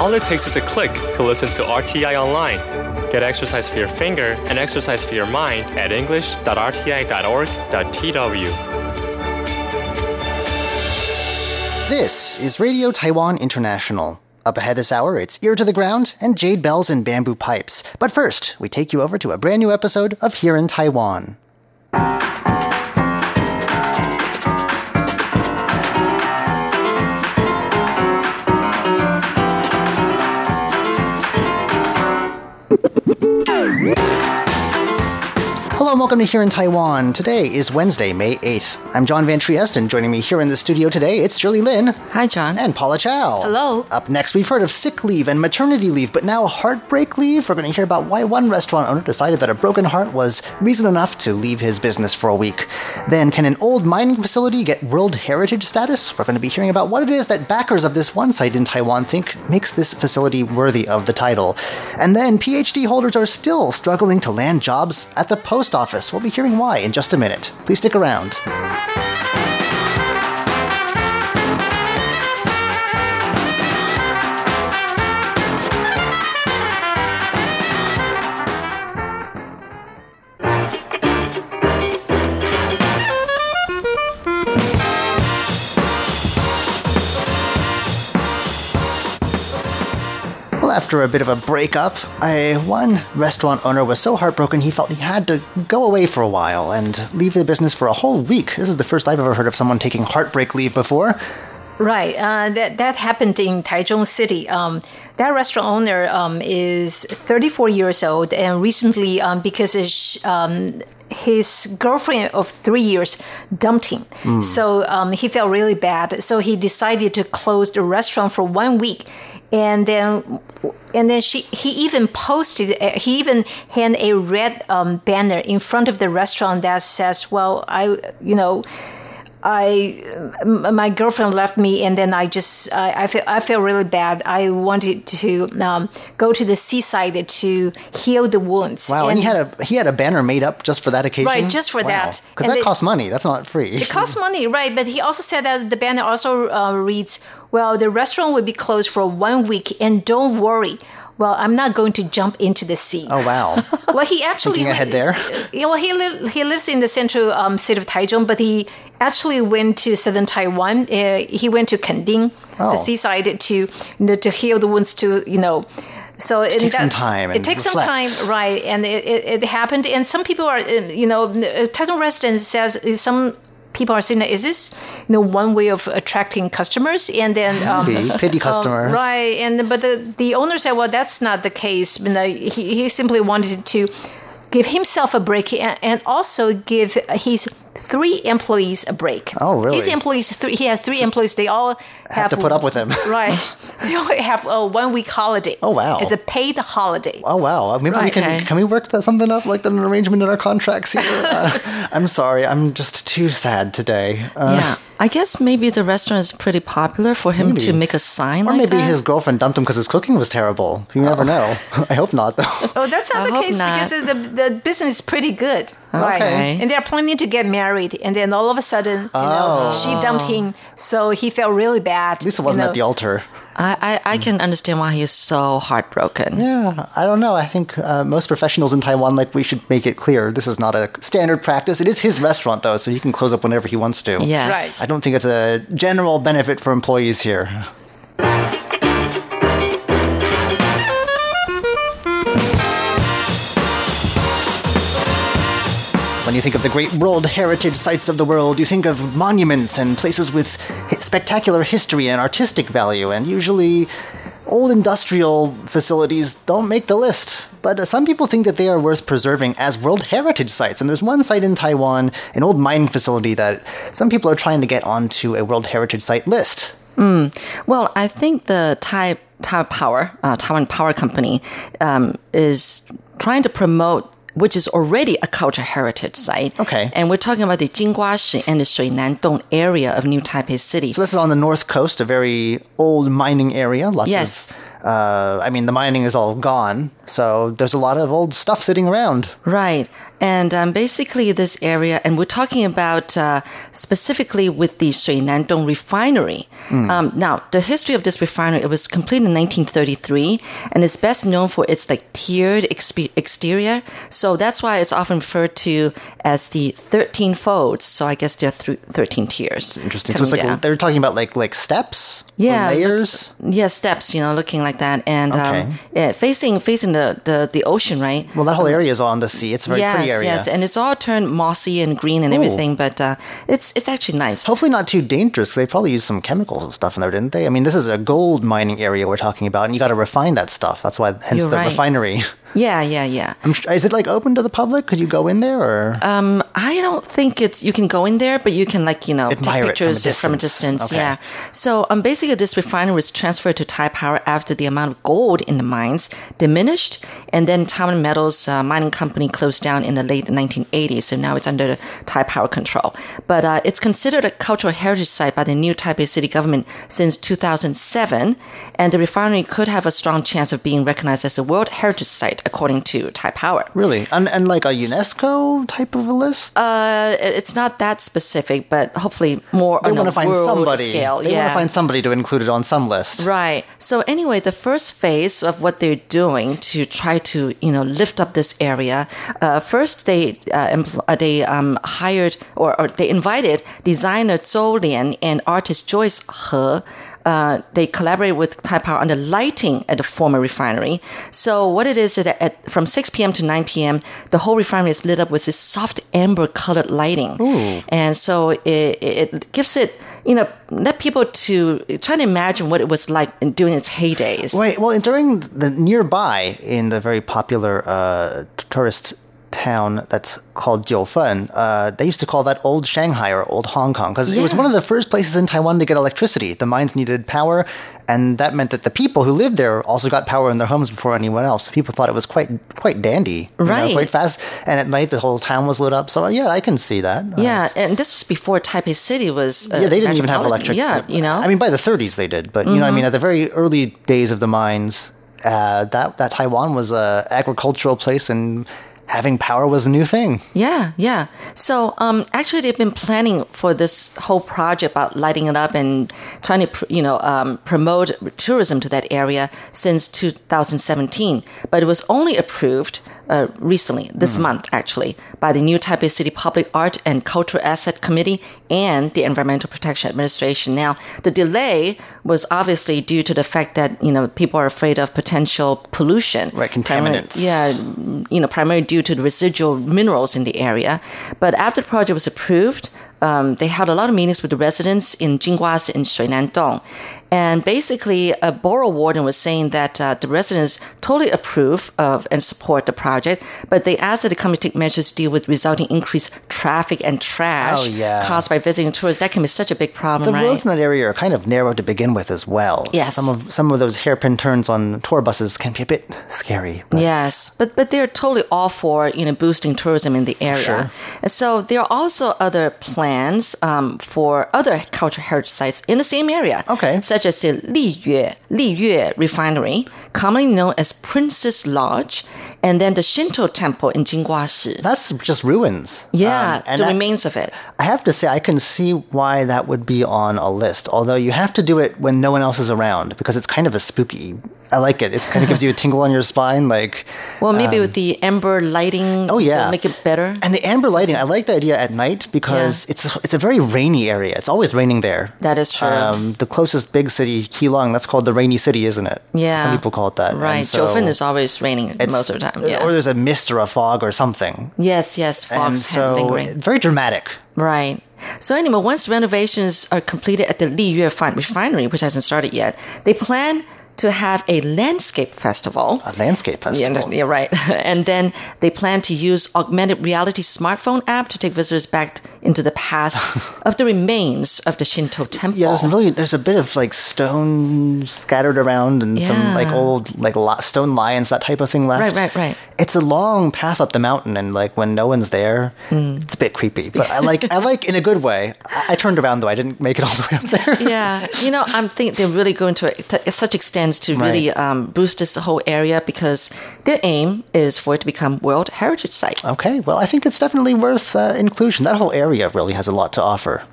All it takes is a click to listen to RTI online. Get exercise for your finger and exercise for your mind at english.rti.org.tw. This is Radio Taiwan International. Up ahead this hour, it's Ear to the Ground and Jade Bells and Bamboo Pipes. But first, we take you over to a brand new episode of Here in Taiwan. Hello and welcome to Here in Taiwan. Today is Wednesday, May 8th. I'm John Van Trieste, and joining me here in the studio today, it's Shirley Lin. Hi, John. And Paula Chow. Hello. Up next, we've heard of sick leave and maternity leave, but now heartbreak leave. We're going to hear about why one restaurant owner decided that a broken heart was reason enough to leave his business for a week. Then, can an old mining facility get World Heritage status? We're going to be hearing about what it is that backers of this one site in Taiwan think makes this facility worthy of the title. And then, PhD holders are still struggling to land jobs at the post office. We'll be hearing why in just a minute. Please stick around. After a bit of a breakup, I, one restaurant owner was so heartbroken he felt he had to go away for a while and leave the business for a whole week. This is the first I've ever heard of someone taking heartbreak leave before. Right. Uh, that that happened in Taichung City. Um, that restaurant owner um, is 34 years old, and recently, um, because his, um, his girlfriend of three years dumped him, so um, he felt really bad. So he decided to close the restaurant for one week, and then and then she he even posted uh, he even had a red um, banner in front of the restaurant that says, "Well, I you know." I my girlfriend left me, and then I just I, I feel I feel really bad. I wanted to um, go to the seaside to heal the wounds. Wow, and, he had a he had a banner made up just for that occasion. Right, just for that. because that costs money. That's not free. it costs money, right? But he also said that the banner also uh, reads, "Well, the restaurant will be closed for one week, and don't worry." Well, I'm not going to jump into the sea. oh wow, Well, he actually Thinking ahead there. Yeah, well, he li- he lives in the central um, city of Taichung, but he actually went to southern Taiwan. Uh, he went to Kenting, Oh. the seaside, to you know, to heal the wounds. To you know, so it take some time It takes reflect. some time, right? And it, it, it happened. And some people are, uh, you know, Taichung residents says some. People are saying that is this, you know, one way of attracting customers, and then um, Maybe. pity customers. Right, and but the the owner said, well, that's not the case. You know, he he simply wanted to give himself a break and, and also give his three employees a break. Oh, really? His employees, three, he has three employees. They all have, to put up with him. Right, they all have a one week holiday. Oh, wow. It's a paid holiday. Oh wow! Maybe we can okay. can we work that something up like an arrangement in our contracts here? Uh, I'm sorry, I'm just too sad today. Uh, yeah. I guess maybe the restaurant is pretty popular for him Maybe. to make a sign Or like maybe that. his girlfriend dumped him because his cooking was terrible. You never oh. know. I hope not, though. Oh, that's not I the case not. because the the business is pretty good, right? Okay. And they're planning to get married, and then all of a sudden, you know, she dumped oh. him, so he felt really bad. At least it wasn't at the altar. I, I, I can understand why he is so heartbroken. Yeah, I don't know. I think uh, most professionals in Taiwan, like, we should make it clear this is not a standard practice. It is his restaurant, though, so he can close up whenever he wants to. Yes. Right. I don't think it's a general benefit for employees here. You think of the great world heritage sites of the world, you think of monuments and places with spectacular history and artistic value, and usually old industrial facilities don't make the list. But uh, some people think that they are worth preserving as world heritage sites, and there's one site in Taiwan, an old mining facility, that some people are trying to get onto a world heritage site list. Well, I think the Thai Power, uh, Taiwan Power Company, um, is trying to promote which is already a cultural heritage site. Okay. And we're talking about the Jinguashi and the Shuinandong area of New Taipei City. So this is on the north coast, a very old mining area. Lots Yes. of uh, I mean, the mining is all gone, so there's a lot of old stuff sitting around. Right. And um, basically, this area, and we're talking about uh, specifically with the Shui Nandong refinery. Um, now, the history of this refinery, it was completed in 1933, and it's best known for its like tiered expe- exterior. So that's why it's often referred to as the 13 folds. So I guess there are th- 13 tiers. Interesting. So it's like down. they're talking about like like steps, or Yeah, look- layers. Yeah, steps, you know, looking like that, and um, yeah, facing facing the, the the the ocean, right? Well, that whole area is on the sea. It's a very yes, pretty area. yes, and it's all turned mossy and green and everything, but uh, it's it's actually nice. Hopefully not too dangerous. They probably used some chemicals and stuff in there, didn't they? I mean, this is a gold mining area we're talking about, and you got to refine that stuff. That's why, hence You're the right. refinery. Yeah, yeah, yeah. I'm is it like open to the public? Could you go in there, or Um, I don't think it's you can go in there, but you can like you know Admire take from a pictures from a distance. distance. Okay. Yeah. So um, basically, this refinery was transferred to Taipower after the amount of gold in the mines diminished, and then Taiwan Metals uh, mining company closed down in the late 1980s. So now it's under Taipower control. But uh, it's considered a cultural heritage site by the new Taipei city government since 2007, and the refinery could have a strong chance of being recognized as a World Heritage Site according to Taipower. really, and and like a UNESCO type of a list? Uh, it's not that specific, but hopefully more they on want a to find somebody. scale. They yeah. want to find somebody to include it on some list. Right. So anyway, the first phase of what they're doing to try to you know lift up this area, uh, first they uh, uh, they um, hired or, or they invited designer Zhou Lian and artist Joyce He. Uh, they collaborate with Taipower on the lighting at the former refinery. So what it is is that at, from 6 p.m. to 9 p.m., the whole refinery is lit up with this soft amber colored lighting, and so it, it gives it you know, let people to try to imagine what it was like in, during its heydays. Wait, well, during the nearby in the very popular uh, tourist town that's called Jiufen, uh, they used to call that old Shanghai or old Hong Kong because it was one of the first places in Taiwan to get electricity. The mines needed power, and that meant that the people who lived there also got power in their homes before anyone else. People thought it was quite quite dandy, you know, Right. quite fast. And at night, the whole town was lit up. So yeah, I can see that. Uh, Yeah, and this was before Taipei City was. Uh, yeah, they didn't even have electric. Yeah, you know. Mm-hmm. I mean, by the 30s they did, but you know, I mean, at the very early days of the mines, uh, that that Taiwan was a agricultural place, and having power was a new thing. Yeah, yeah. So um, actually, they've been planning for this whole project about lighting it up and trying to, you know, um, promote tourism to that area since 2017. But it was only approved uh, recently, this Hmm. month actually, by the new Taipei City Public Art and Cultural Asset Committee and the Environmental Protection Administration. Now, the delay was obviously due to the fact that you know people are afraid of potential pollution, Right, contaminants. yeah, you know, primarily due to the residual minerals in the area. But after the project was approved, um, they had a lot of meetings with the residents in Jinguashi and Shuinandong. And basically, a borough warden was saying that uh, the residents totally approve of and support the project, but they asked that the company take measures to deal with resulting increased traffic and trash Oh, yeah. caused by visiting tourists. That can be such a big problem, The right? roads in that area are kind of narrow to begin with as well. Yes. some of some of those hairpin turns on tour buses can be a bit scary. but- Yes, but but they're totally all for you know boosting tourism in the area. Sure. And so there are also other plans um, for other cultural heritage sites in the same area. Okay. such as the Liyue Liyue Refinery, commonly known as Princess Lodge, and then the Shinto Temple in Jinguashi. That's just ruins. Yeah, Um, and the I- remains of it. I have to say, I can see why that would be on a list. Although you have to do it when no one else is around because it's kind of a spooky. I like it. It kind of gives you a tingle on your spine, like. Well, maybe with the amber lighting, Um, Oh yeah, make it better. And the amber lighting, I like the idea at night because it's it's a very rainy area. It's always raining there. That is true. Um, the closest big city, Keelung, that's called the rainy city, isn't it? yeah, Some people call it that. Right, so is always raining most of the time. Yeah. Or there's a mist or a fog or something. yes, yes, fogs so lingering. very dramatic. Right. So anyway, once renovations are completed at the Liyue refinery, which hasn't started yet, they plan to have a landscape festival. A landscape Yeah, festival. yeah, right. and then they plan to use augmented reality smartphone app to take visitors back into the past of the remains of the Shinto temple. Yeah, there's a really there's a bit of like stone scattered around and some like old like stone lions that type of thing left. Right, right, right. it's a long path up the mountain, and like when no one's there, it's a bit creepy. But I like I like in a good way. I, I turned around though; I didn't make it all the way up there. yeah, you know, I'm thinking they're really going to, to such extents to really Right. um, boost this whole area because their aim is for it to become World Heritage Site. Okay, well, I think it's definitely worth uh, inclusion. That whole area really has a lot to offer.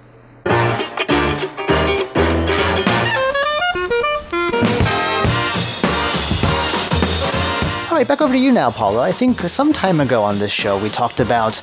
All right, back over to you now, Paula. I think some time ago on this show we talked about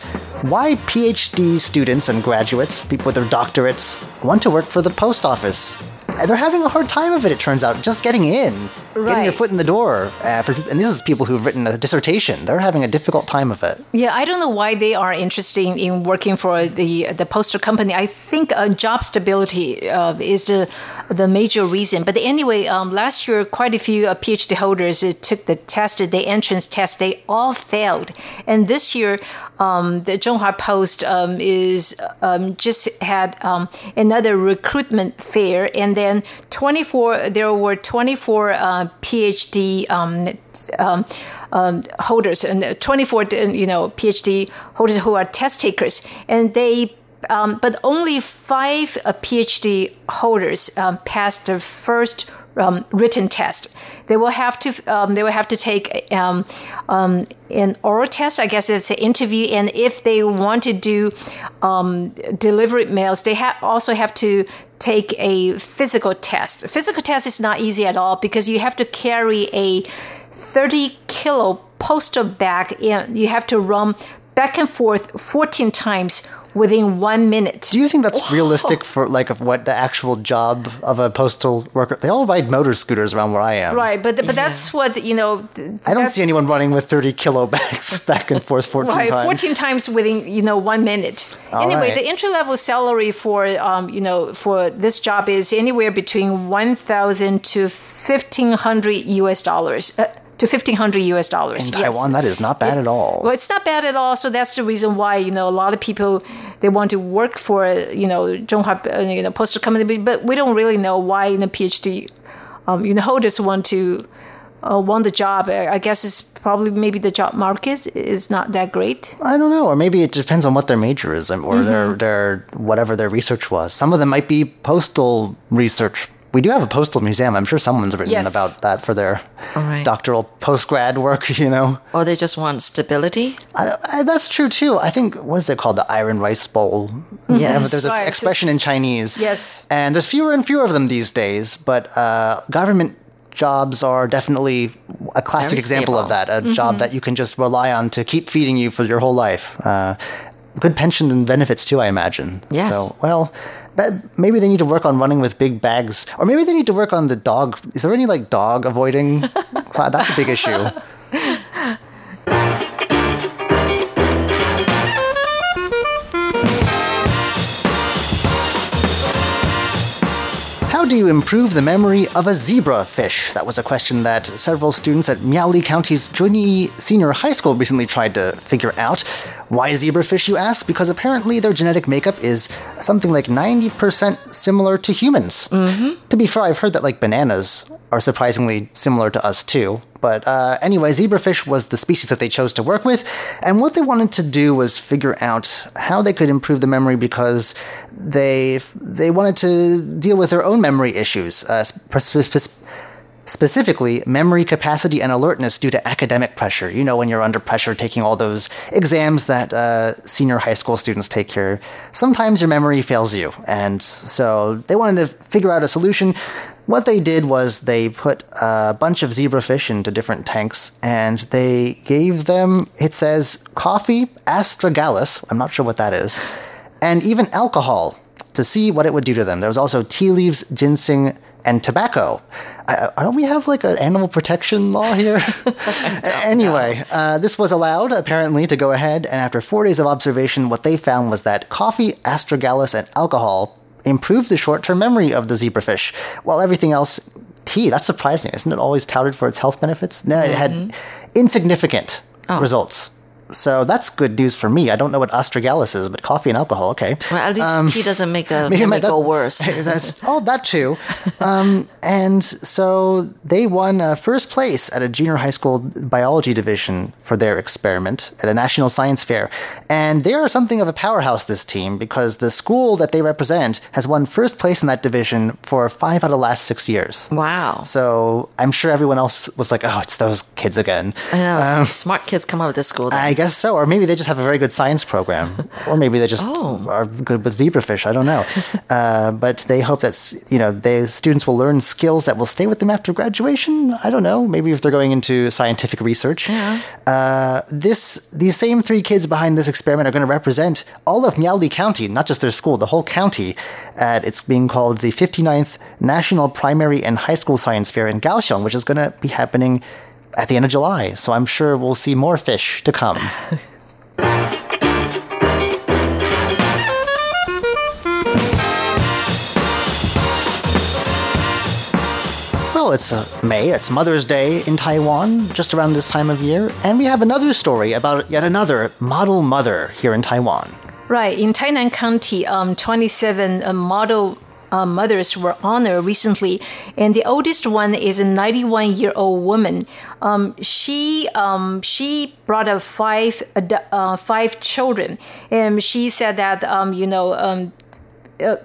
why PhD students and graduates, people with their doctorates, want to work for the post office. They're having a hard time of it, it turns out, just getting in, getting your foot in the door. Uh, for, and this is people who've written a dissertation. They're having a difficult time of it. Yeah, I don't know why they are interested in working for the the postal company. I think uh, job stability uh, is the the major reason. But anyway, um, last year quite a few uh, PhD holders uh, took the test, the entrance test. They all failed, and this year um, the Zhonghua Post um, is um, just had um, another recruitment fair, and then 24. There were 24 uh, PhD um, um, um, holders and 24 you know PhD holders who are test takers, and they. Um, but only five uh, PhD holders um, passed the first um, written test. They will have to. Um, they will have to take um, um, an oral test. I guess it's an interview, and if they want to do delivered mails, they ha- also have to take a physical test. Physical test is not easy at all because you have to carry a 30 kilo postal bag and you have to run back and forth 14 times within one minute. Do you think that's realistic for like of what the actual job of a postal worker? They all ride motor scooters around where I am. Right, but but that's what you know. th- I don't see anyone running with 30 kilo bags back and forth 14 Right, times. 14 times within you know one minute. All anyway, right. the entry level salary for um, you know for this job is anywhere between 1,000 to 1,500 US dollars. Uh, to 1500 US dollars. In yes. Taiwan, that is not bad at all. Well, it's not bad at all. So that's the reason why you know a lot of people they want to work for you know Zhonghua uh, you know postal company, but we don't really know why you know PhD um, you know holders want to uh, want the job. I guess it's probably maybe the job market is not that great. I don't know, or maybe it depends on what their major is, or Mm-hmm. their their whatever their research was. Some of them might be postal research. We do have a postal museum. I'm sure someone's written Yes. about that for their right. doctoral post grad work. You know, Or they just want stability. I, I, that's true too. I think what is it called? The Iron Rice Bowl. Yes. Yeah, but there's an expression in Chinese. Yes. And there's fewer and fewer of them these days, but uh, government jobs are definitely a classic example of that. A job that you can just rely on to keep feeding you for your whole life. Uh, good pension and benefits too, I imagine. Yes. So, well, maybe they need to work on running with big bags, or maybe they need to work on the dog. Is there any like dog avoiding? That's a big issue. How do you improve the memory of a zebra fish? That was a question that several students at Miaoli County's Junyi Senior High School recently tried to figure out. Why zebrafish, you ask? Because apparently their genetic makeup is something like 90% similar to humans. Mm-hmm. To be fair, I've heard that like bananas are surprisingly similar to us too. But uh, anyway, zebrafish was the species that they chose to work with, and what they wanted to do was figure out how they could improve the memory because they they wanted to deal with their own memory issues, uh, sp- sp- sp- specifically memory capacity and alertness due to academic pressure. You know, when you're under pressure taking all those exams that uh, senior high school students take here, sometimes your memory fails you, and so they wanted to figure out a solution. What they did was they put a bunch of zebrafish into different tanks and they gave them, it says, coffee astragalus, I'm not sure what that is, and even alcohol to see what it would do to them. There was also tea leaves, ginseng, and tobacco. I, don't we have like an animal protection law here? anyway, uh, this was allowed apparently to go ahead, and after four days of observation, what they found was that coffee, astragalus, and alcohol improved the short-term memory of the zebrafish, while everything else, tea, that's surprising. Isn't it always touted for its health benefits? No, it had insignificant results. So that's good news for me. I don't know what astragalus is, but coffee and alcohol, okay. Well, at least tea doesn't make a Maybe make that- go worse. That's oh, that too. Um, and so they won uh, first place at a junior high school biology division for their experiment at a national science fair. And they are something of a powerhouse. This team because the school that they represent has won first place in that division for five out of the last six years. Wow. So I'm sure everyone else was like, "Oh, it's those kids again." I know. smart kids come out of this school. Then. I guess so, or maybe they just have a very good science program, or maybe they just Oh. are good with zebrafish. I don't know, uh, but they hope that you know the students will learn skills that will stay with them after graduation. I don't know, maybe if they're going into scientific research. Yeah. Uh, this these same three kids behind this experiment are going to represent all of Miaoli County, not just their school, the whole county. At it's being called the 59th National Primary and High School Science Fair in Kaohsiung, which is going to be happening at the end of July. So I'm sure we'll see more fish to come. Well, it's uh, May, it's Mother's Day in Taiwan, just around this time of year, and we have another story about yet another model mother here in Taiwan. Right. In Tainan County, um, 27 uh, model uh, mothers were honored recently, and the oldest one is a 91 year old woman. Um, she um, she brought up five uh, five children, and she said that um, you know. Um, uh,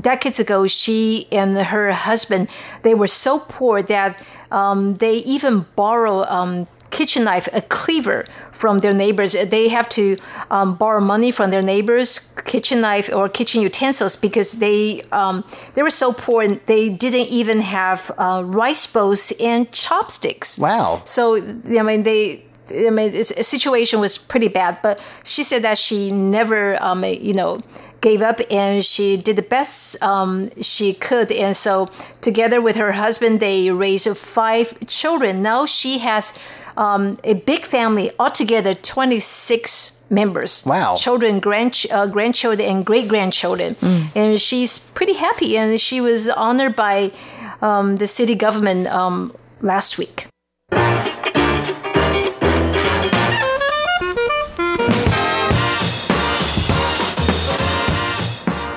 decades ago, she and her husband they were so poor that um, they even borrow um, kitchen knife, a cleaver from their neighbors. They have to um, borrow money from their neighbors, kitchen knife or kitchen utensils because they um, they were so poor and they didn't even have uh, rice bowls and chopsticks. Wow. So I mean they. I mean, the situation was pretty bad, but she said that she never, um, you know, gave up and she did the best um, she could. And so, together with her husband, they raised five children. Now she has um, a big family, altogether 26 members. Wow. Children, grand, uh, grandchildren, and great grandchildren. And she's pretty happy. And she was honored by um, the city government um, last week.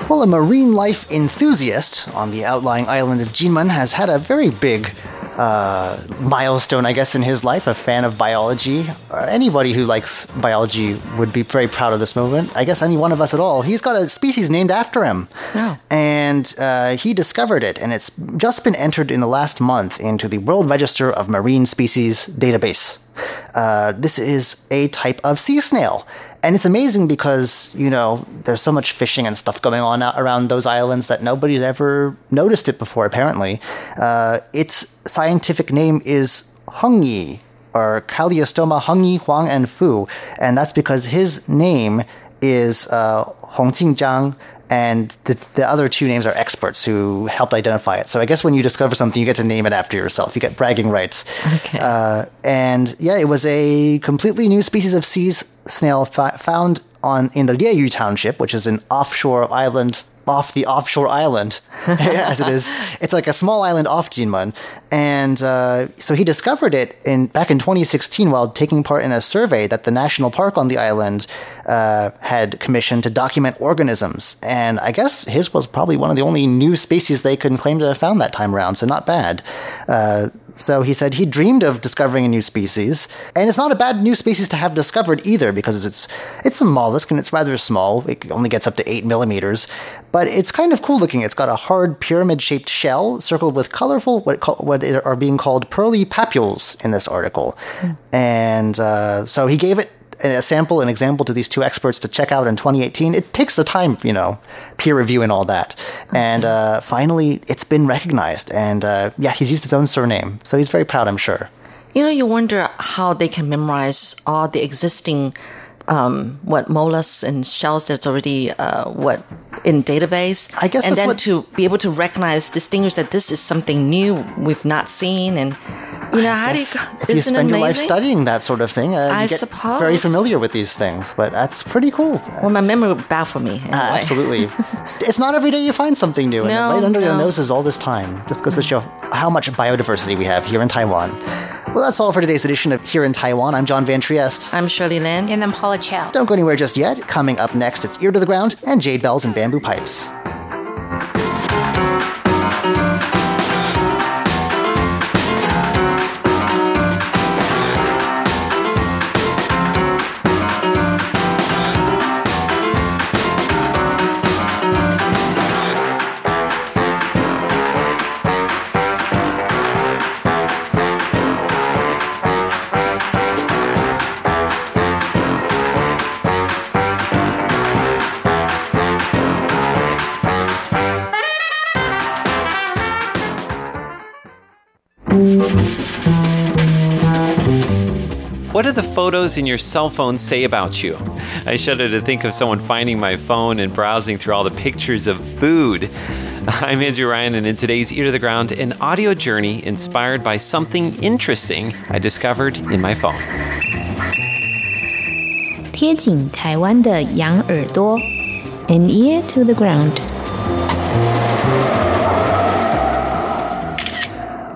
Well, a marine life enthusiast on the outlying island of Jinmen has had a very big uh, milestone, I guess, in his life. A fan of biology. Uh, anybody who likes biology would be very proud of this movement. I guess any one of us at all. He's got a species named after him. Oh. And uh, he discovered it, and it's just been entered in the last month into the World Register of Marine Species database. Uh, this is a type of sea snail. And it's amazing because, you know, there's so much fishing and stuff going on around those islands that nobody ever noticed it before, apparently. Uh, its scientific name is Hungyi, or Calliostoma Hungyi Huang and Fu. And that's because his name is uh, Hong Qingjiang, and the, the other two names are experts who helped identify it. So I guess when you discover something, you get to name it after yourself. You get bragging rights. Okay. Uh, and yeah, it was a completely new species of sea snail fa- found on in the Lieyu Township, which is an offshore island off the offshore island, as it is. It's like a small island off Jinmen, and uh, so he discovered it in back in 2016 while taking part in a survey that the national park on the island uh, had commissioned to document organisms. And I guess his was probably one of the only new species they could claim to have found that time around, so not bad. Uh, so he said he dreamed of discovering a new species, and it's not a bad new species to have discovered either because it's it's a mollusk and it's rather small. It only gets up to eight millimeters, but it's kind of cool looking. It's got a hard pyramid-shaped shell circled with colorful what call, what are being called pearly papules in this article, and uh, so he gave it a sample, an example to these two experts to check out in 2018. It takes the time, you know, peer review and all that. And uh, finally, it's been recognized. And uh, yeah, he's used his own surname. So he's very proud, I'm sure. You know, you wonder how they can memorize all the existing, um, what mollusks and shells that's already uh, what in database. I guess and that's then what- to be able to recognize, distinguish that this is something new we've not seen, and you know how do you? If you isn't it spend your life studying that sort of thing, uh, I you get suppose. very familiar with these things. But that's pretty cool. Well, my memory would baffle me. Anyway. Ah, absolutely. It's- it's not every day you find something new, and No, right under your noses all this time. Just goes to show how much biodiversity we have here in Taiwan. Well, that's all for today's edition of Here in Taiwan. I'm John Van Trieste. I'm Shirley Lin. And I'm Paula Chow. Don't go anywhere just yet. Coming up next, it's Ear to the Ground and Jade Bells and Bamboo Pipes. photos in your cell phone say about you? I shudder to think of someone finding my phone and browsing through all the pictures of food. I'm Andrew Ryan, and in today's Ear to the Ground, an audio journey inspired by something interesting I discovered in my phone. 贴紧台湾的羊耳朵，an ear to the ground。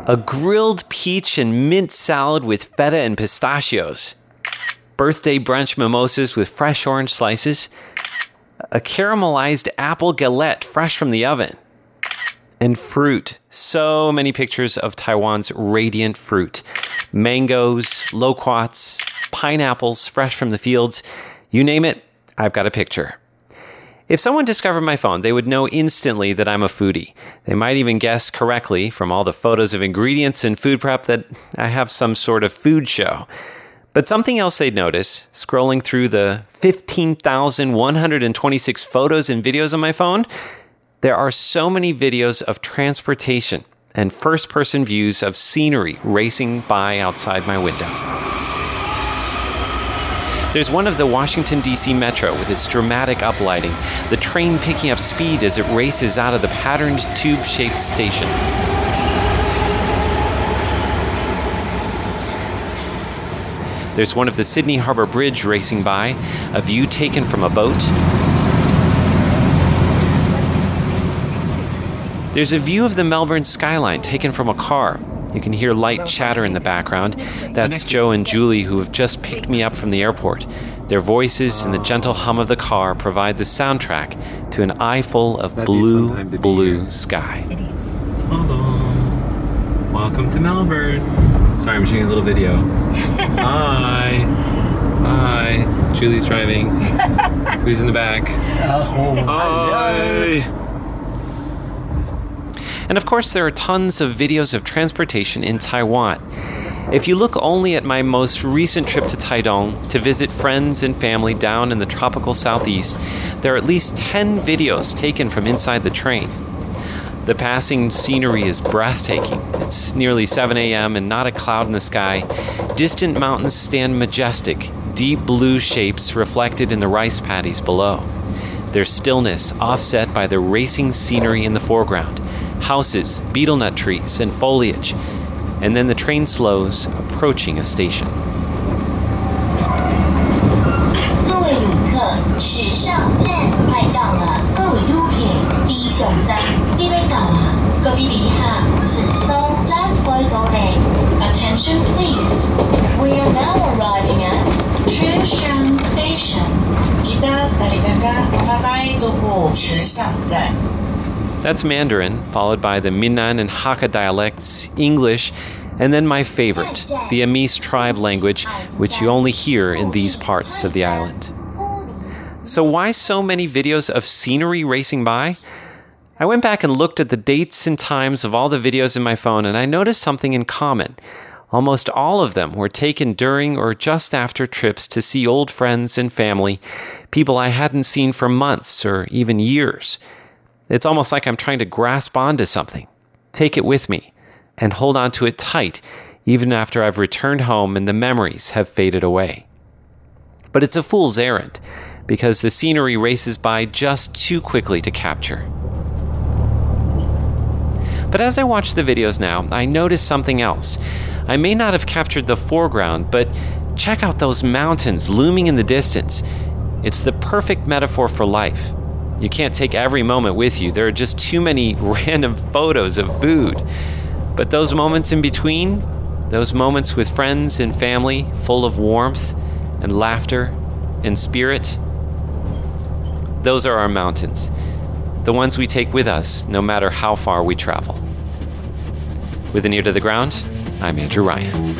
A grilled peach and mint salad with feta and pistachios. Birthday brunch mimosas with fresh orange slices. A caramelized apple galette fresh from the oven. And fruit. So many pictures of Taiwan's radiant fruit. Mangoes, loquats, pineapples fresh from the fields. You name it, I've got a picture. If someone discovered my phone, they would know instantly that I'm a foodie. They might even guess correctly from all the photos of ingredients and food prep that I have some sort of food show. But something else they'd notice, scrolling through the 15,126 photos and videos on my phone, there are so many videos of transportation and first person views of scenery racing by outside my window. There's one of the Washington, D.C. Metro with its dramatic uplighting, the train picking up speed as it races out of the patterned tube shaped station. There's one of the Sydney Harbor Bridge racing by, a view taken from a boat. There's a view of the Melbourne skyline taken from a car. You can hear light chatter in the background. That's Joe and Julie who have just picked me up from the airport. Their voices and the gentle hum of the car provide the soundtrack to an eye full of blue, blue sky. Hello. Welcome to Melbourne. Sorry, I'm shooting a little video. Hi. Hi. Julie's driving. Who's in the back? Oh, Hi. And of course, there are tons of videos of transportation in Taiwan. If you look only at my most recent trip to Taidong to visit friends and family down in the tropical southeast, there are at least 10 videos taken from inside the train. The passing scenery is breathtaking. It's nearly 7 a.m. and not a cloud in the sky. Distant mountains stand majestic, deep blue shapes reflected in the rice paddies below. Their stillness offset by the racing scenery in the foreground houses, betel nut trees, and foliage. And then the train slows, approaching a station. now arriving at Chushun Station, That's Mandarin, followed by the Minnan and Hakka dialects, English, and then my favorite, the Amis tribe language, which you only hear in these parts of the island. So, why so many videos of scenery racing by? I went back and looked at the dates and times of all the videos in my phone, and I noticed something in common. Almost all of them were taken during or just after trips to see old friends and family, people I hadn't seen for months or even years. It's almost like I'm trying to grasp onto something, take it with me, and hold on to it tight, even after I've returned home and the memories have faded away. But it's a fool's errand, because the scenery races by just too quickly to capture. But as I watch the videos now, I notice something else. I may not have captured the foreground, but check out those mountains looming in the distance. It's the perfect metaphor for life. You can't take every moment with you. There are just too many random photos of food. But those moments in between, Those moments with friends and family, full of warmth and laughter and spirit. Those are our mountains, the ones we take with us no matter how far we travel. With an ear to the ground, I'm Andrew Ryan.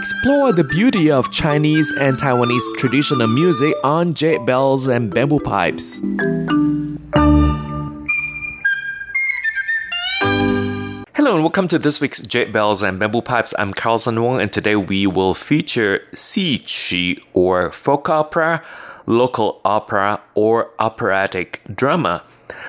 Explore the beauty of Chinese and Taiwanese traditional music on jade bells and bamboo pipes. Hello and welcome to this week's Jade Bells and Bamboo Pipes. I'm Carlson Wong and today we will feature Xiqu or folk opera, local opera, or operatic drama.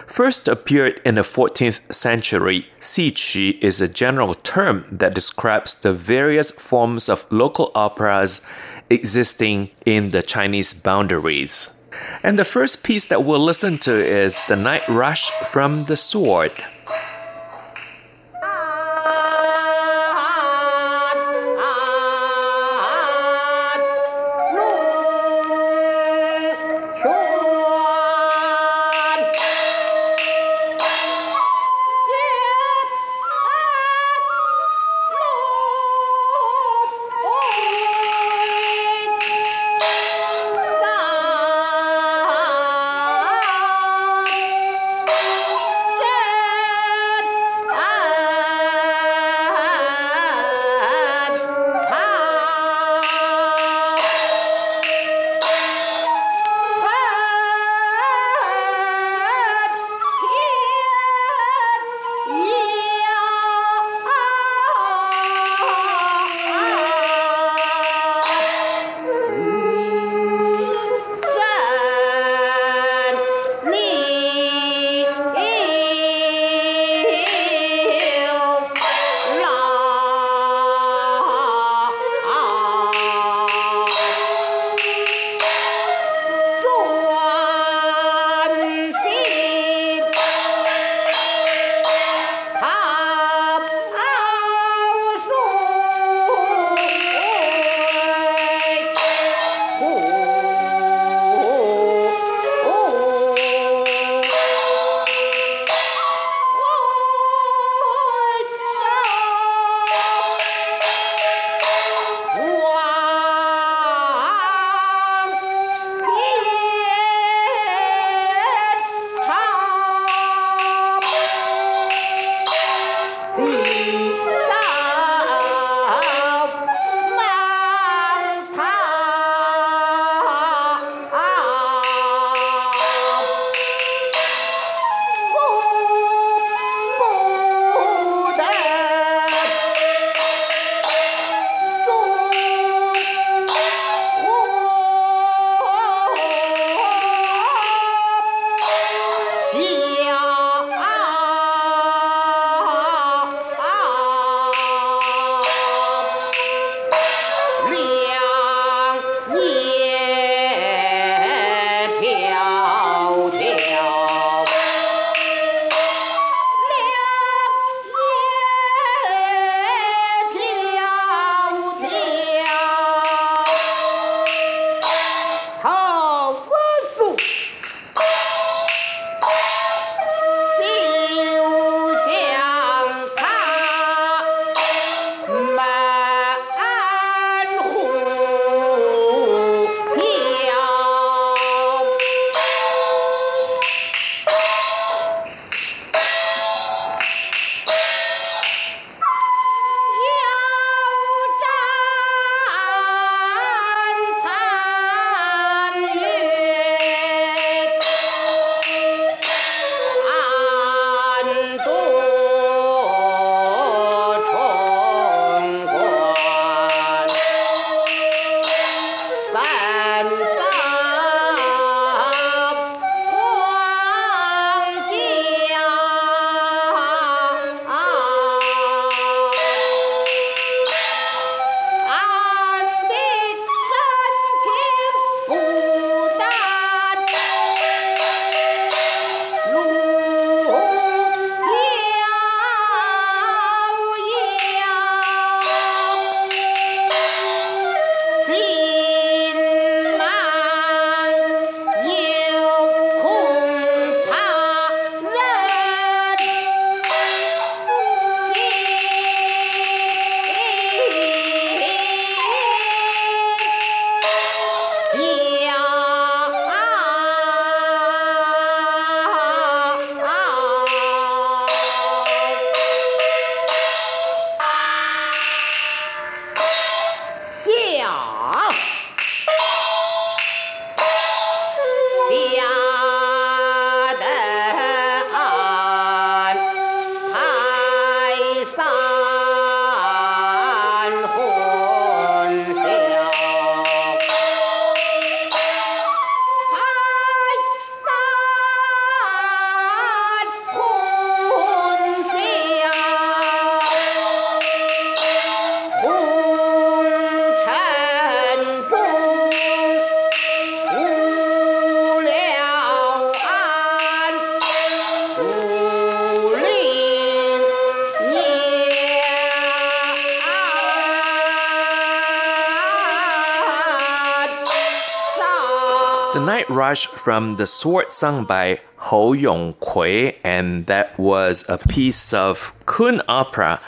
First appeared in the 14th century, Qi is a general term that describes the various forms of local operas existing in the Chinese boundaries. And the first piece that we'll listen to is The Night Rush from the Sword. From The Sword sung by Hou Yongkui, and that was a piece of Kun opera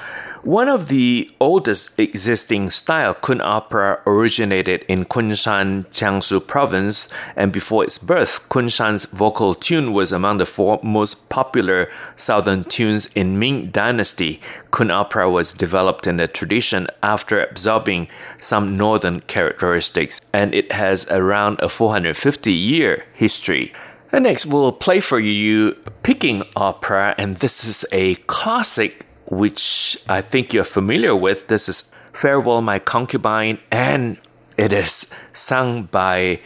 one of the oldest existing style kun opera originated in Kunshan, Jiangsu province, and before its birth, Kunshan's vocal tune was among the four most popular southern tunes in Ming Dynasty. Kun opera was developed in the tradition after absorbing some northern characteristics, and it has around a 450 year history. And next, we'll play for you Peking Opera, and this is a classic which I think you're familiar with. This is Farewell, My Concubine, and it is sung by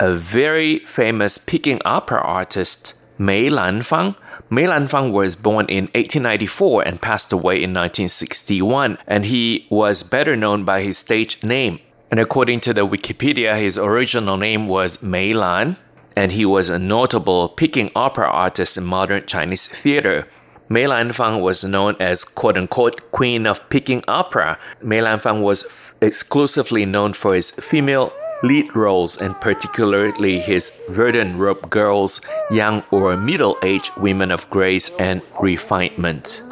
a very famous Peking opera artist, Mei Lanfang. Mei Lanfang was born in 1894 and passed away in 1961, and he was better known by his stage name. And according to the Wikipedia, his original name was Mei Lan, and he was a notable Peking opera artist in modern Chinese theater. Mei Lanfang was known as quote unquote Queen of Peking Opera. Mei Lanfang was f- exclusively known for his female lead roles and particularly his verdant robe girls, young or middle aged women of grace and refinement.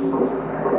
conosco.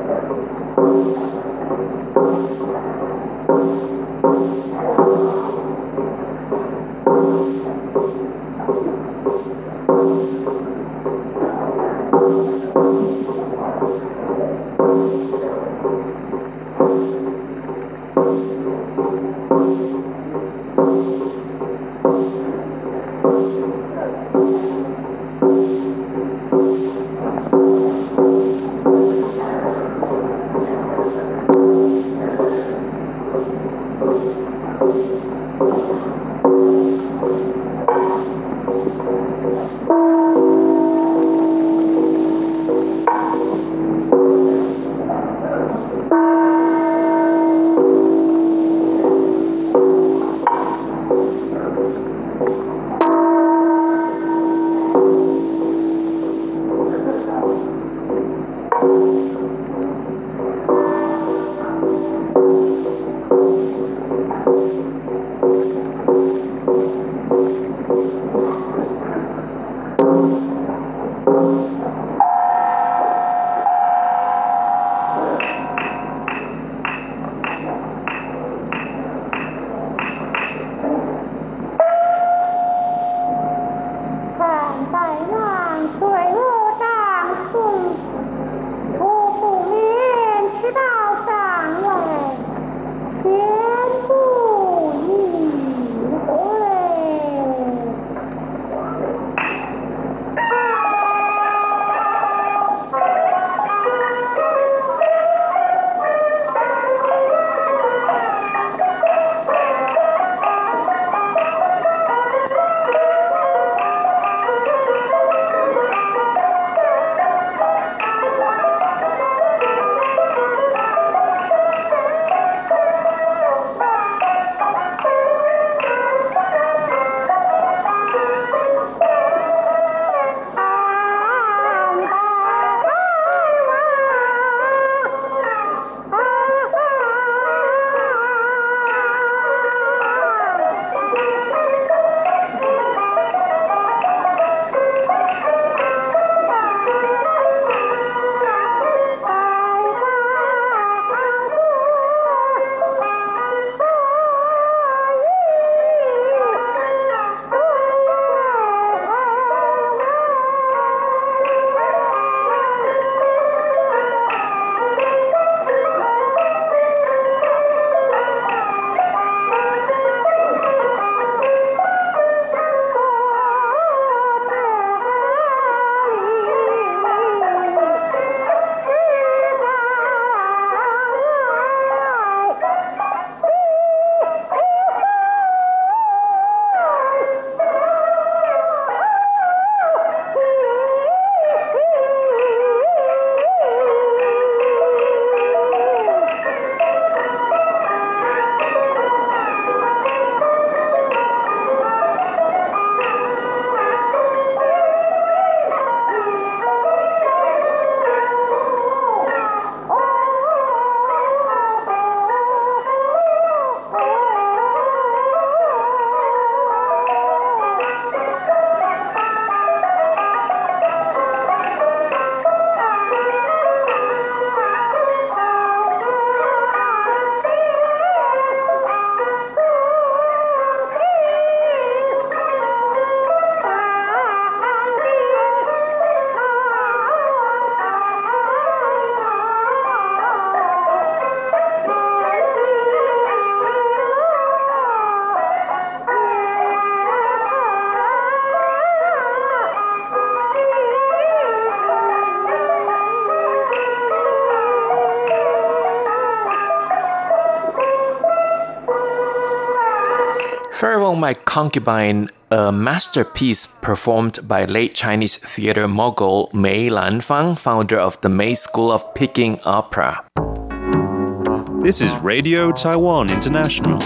My Concubine, a masterpiece performed by late Chinese theater mogul Mei Lanfang, founder of the Mei School of Peking Opera. This is Radio Taiwan International.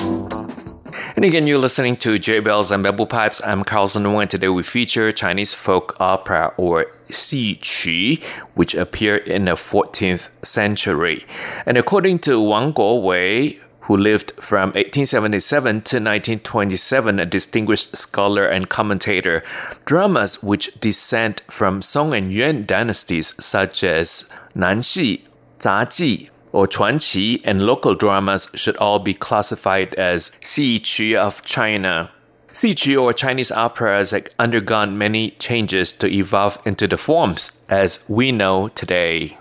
And again, you're listening to Jade Bells and Bamboo Pipes. I'm Carlson and today we feature Chinese folk opera or Xi Qu, which appeared in the 14th century. And according to Wang Guowei, who lived from 1877 to 1927, a distinguished scholar and commentator. Dramas which descend from Song and Yuan dynasties, such as Nanxi, Zaji, or Chuanqi, and local dramas should all be classified as Xi Qu of China. Xi Qu or Chinese opera has undergone many changes to evolve into the forms as we know today.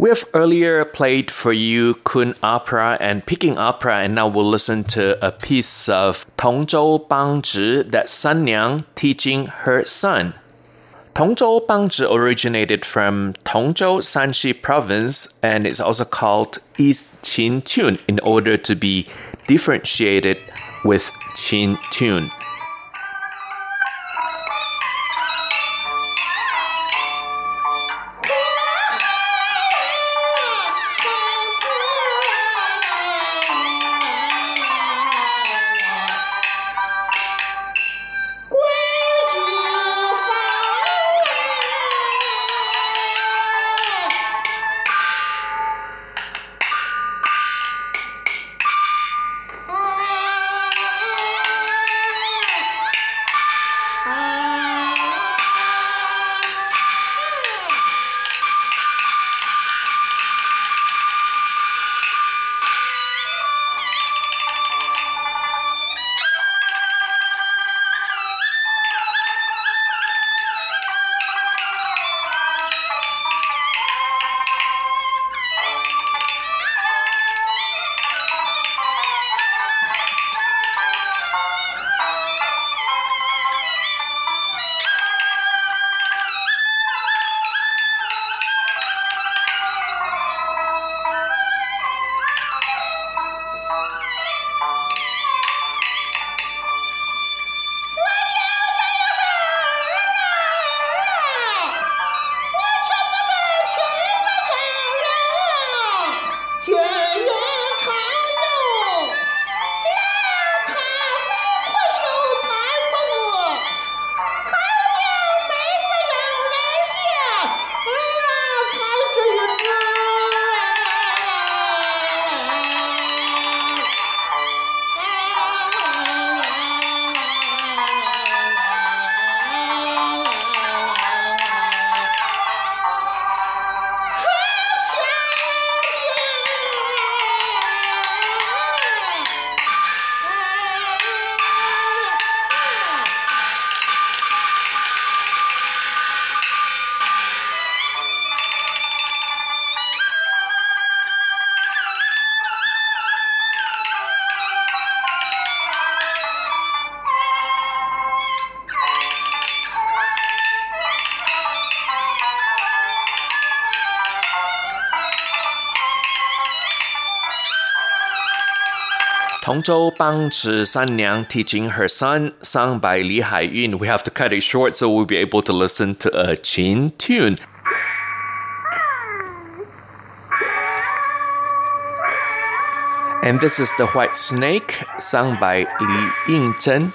We've earlier played for you Kun opera and Peking opera, and now we'll listen to a piece of Tongzhou Bangzi that San Niang teaching her son. Tongzhou Bangzi originated from Tongzhou Shanxi province and is also called East Qin tune in order to be differentiated with Qin tune. Tongzhou Bangzi San Niang teaching her son, sung by Li Haiyun. We have to cut it short so we'll be able to listen to a Qin tune. And this is The White Snake, sung by Li Yingzhen.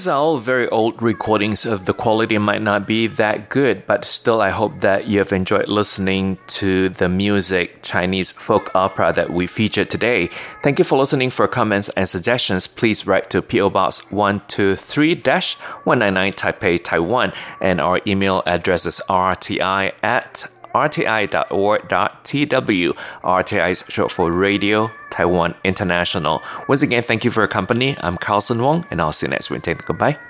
These are all very old recordings of the quality might not be that good, but still I hope that you have enjoyed listening to the music Chinese folk opera that we featured today. Thank you for listening. For comments and suggestions, please write to PO Box 123-199 Taipei, Taiwan, and our email address is rti at rti.org.tw. RTI is short for Radio Taiwan International. Once again, thank you for your company. I'm Carlson Wong, and I'll see you next week. Goodbye. Thank you